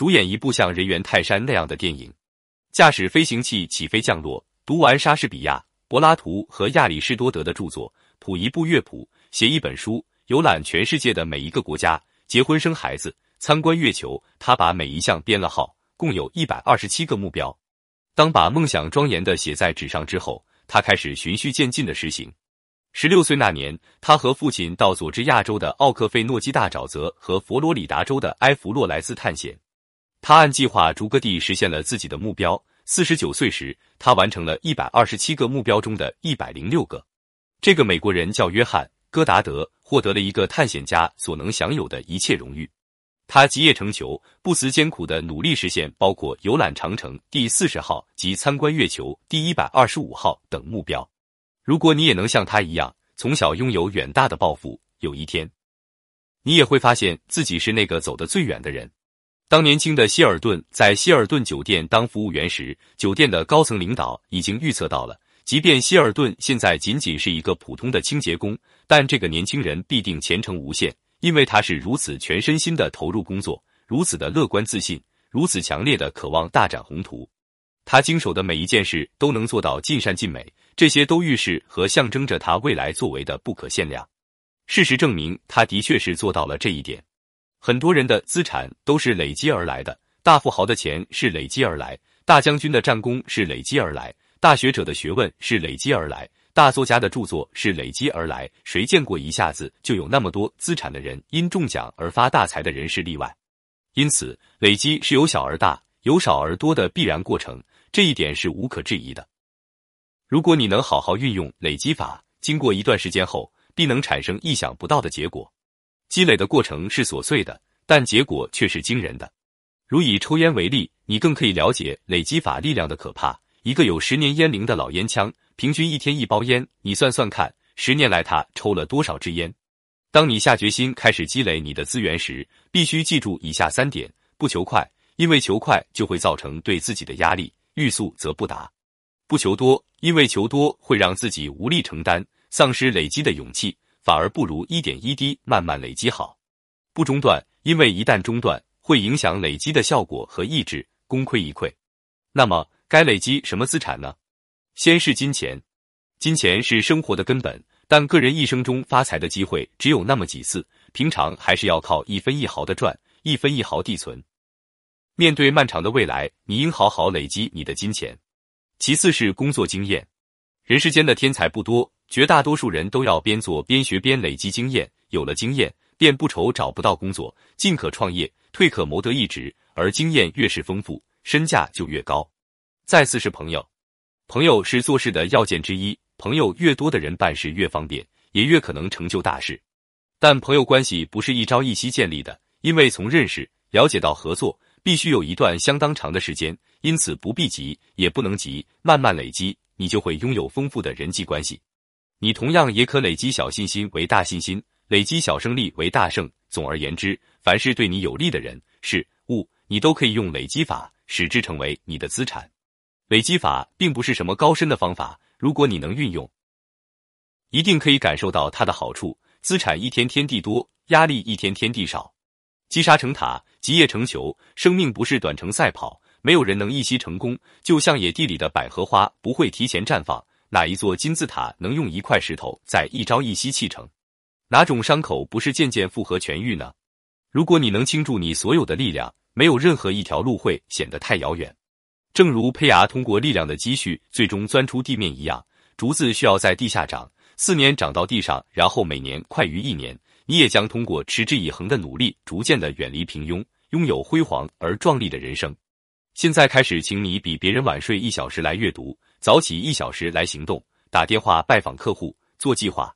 主演一部像《人猿泰山》那样的电影，驾驶飞行器起飞降落，读完莎士比亚、柏拉图和亚里士多德的著作，谱一部乐谱，写一本书，游览全世界的每一个国家，结婚生孩子，参观月球。他把每一项编了号，共有一百二十七个目标。当把梦想庄严的写在纸上之后，他开始循序渐进的实行。十六岁那年，他和父亲到佐治亚州的奥克费诺基大沼泽和佛罗里达州的埃弗洛莱斯探险。他按计划逐个地实现了自己的目标。四十九岁时，他完成了一百二十七个目标中的一百零六个。这个美国人叫约翰·戈达德，获得了一个探险家所能享有的一切荣誉。他集腋成裘，不辞艰苦的努力实现包括游览长城第四十号及参观月球第一百二十五号等目标。如果你也能像他一样，从小拥有远大的抱负，有一天，你也会发现自己是那个走得最远的人。当年轻的希尔顿在希尔顿酒店当服务员时，酒店的高层领导已经预测到了，即便希尔顿现在仅仅是一个普通的清洁工，但这个年轻人必定前程无限，因为他是如此全身心的投入工作，如此的乐观自信，如此强烈的渴望大展宏图。他经手的每一件事都能做到尽善尽美，这些都预示和象征着他未来作为的不可限量。事实证明，他的确是做到了这一点。很多人的资产都是累积而来的，大富豪的钱是累积而来，大将军的战功是累积而来，大学者的学问是累积而来，大作家的著作是累积而来。谁见过一下子就有那么多资产的人？因中奖而发大财的人是例外。因此，累积是由小而大、由少而多的必然过程，这一点是无可置疑的。如果你能好好运用累积法，经过一段时间后，必能产生意想不到的结果。积累的过程是琐碎的，但结果却是惊人的。如以抽烟为例，你更可以了解累积法力量的可怕。一个有十年烟龄的老烟枪，平均一天一包烟，你算算看，十年来他抽了多少支烟？当你下决心开始积累你的资源时，必须记住以下三点：不求快，因为求快就会造成对自己的压力；欲速则不达。不求多，因为求多会让自己无力承担，丧失累积的勇气。反而不如一点一滴慢慢累积好，不中断，因为一旦中断，会影响累积的效果和意志，功亏一篑。那么，该累积什么资产呢？先是金钱，金钱是生活的根本，但个人一生中发财的机会只有那么几次，平常还是要靠一分一毫的赚，一分一毫地存。面对漫长的未来，你应好好累积你的金钱。其次是工作经验，人世间的天才不多。绝大多数人都要边做边学边累积经验，有了经验便不愁找不到工作，进可创业，退可谋得一职。而经验越是丰富，身价就越高。再次是朋友，朋友是做事的要件之一，朋友越多的人办事越方便，也越可能成就大事。但朋友关系不是一朝一夕建立的，因为从认识、了解到合作，必须有一段相当长的时间，因此不必急，也不能急，慢慢累积，你就会拥有丰富的人际关系。你同样也可累积小信心为大信心，累积小胜利为大胜。总而言之，凡是对你有利的人、事物，你都可以用累积法使之成为你的资产。累积法并不是什么高深的方法，如果你能运用，一定可以感受到它的好处。资产一天天地多，压力一天天地少。积沙成塔，集业成裘。生命不是短程赛跑，没有人能一夕成功。就像野地里的百合花，不会提前绽放。哪一座金字塔能用一块石头在一朝一夕砌成？哪种伤口不是渐渐复合痊愈呢？如果你能倾注你所有的力量，没有任何一条路会显得太遥远。正如胚芽通过力量的积蓄最终钻出地面一样，竹子需要在地下长四年，长到地上，然后每年快于一年。你也将通过持之以恒的努力，逐渐的远离平庸，拥有辉煌而壮丽的人生。现在开始，请你比别人晚睡一小时来阅读。早起一小时来行动，打电话拜访客户，做计划。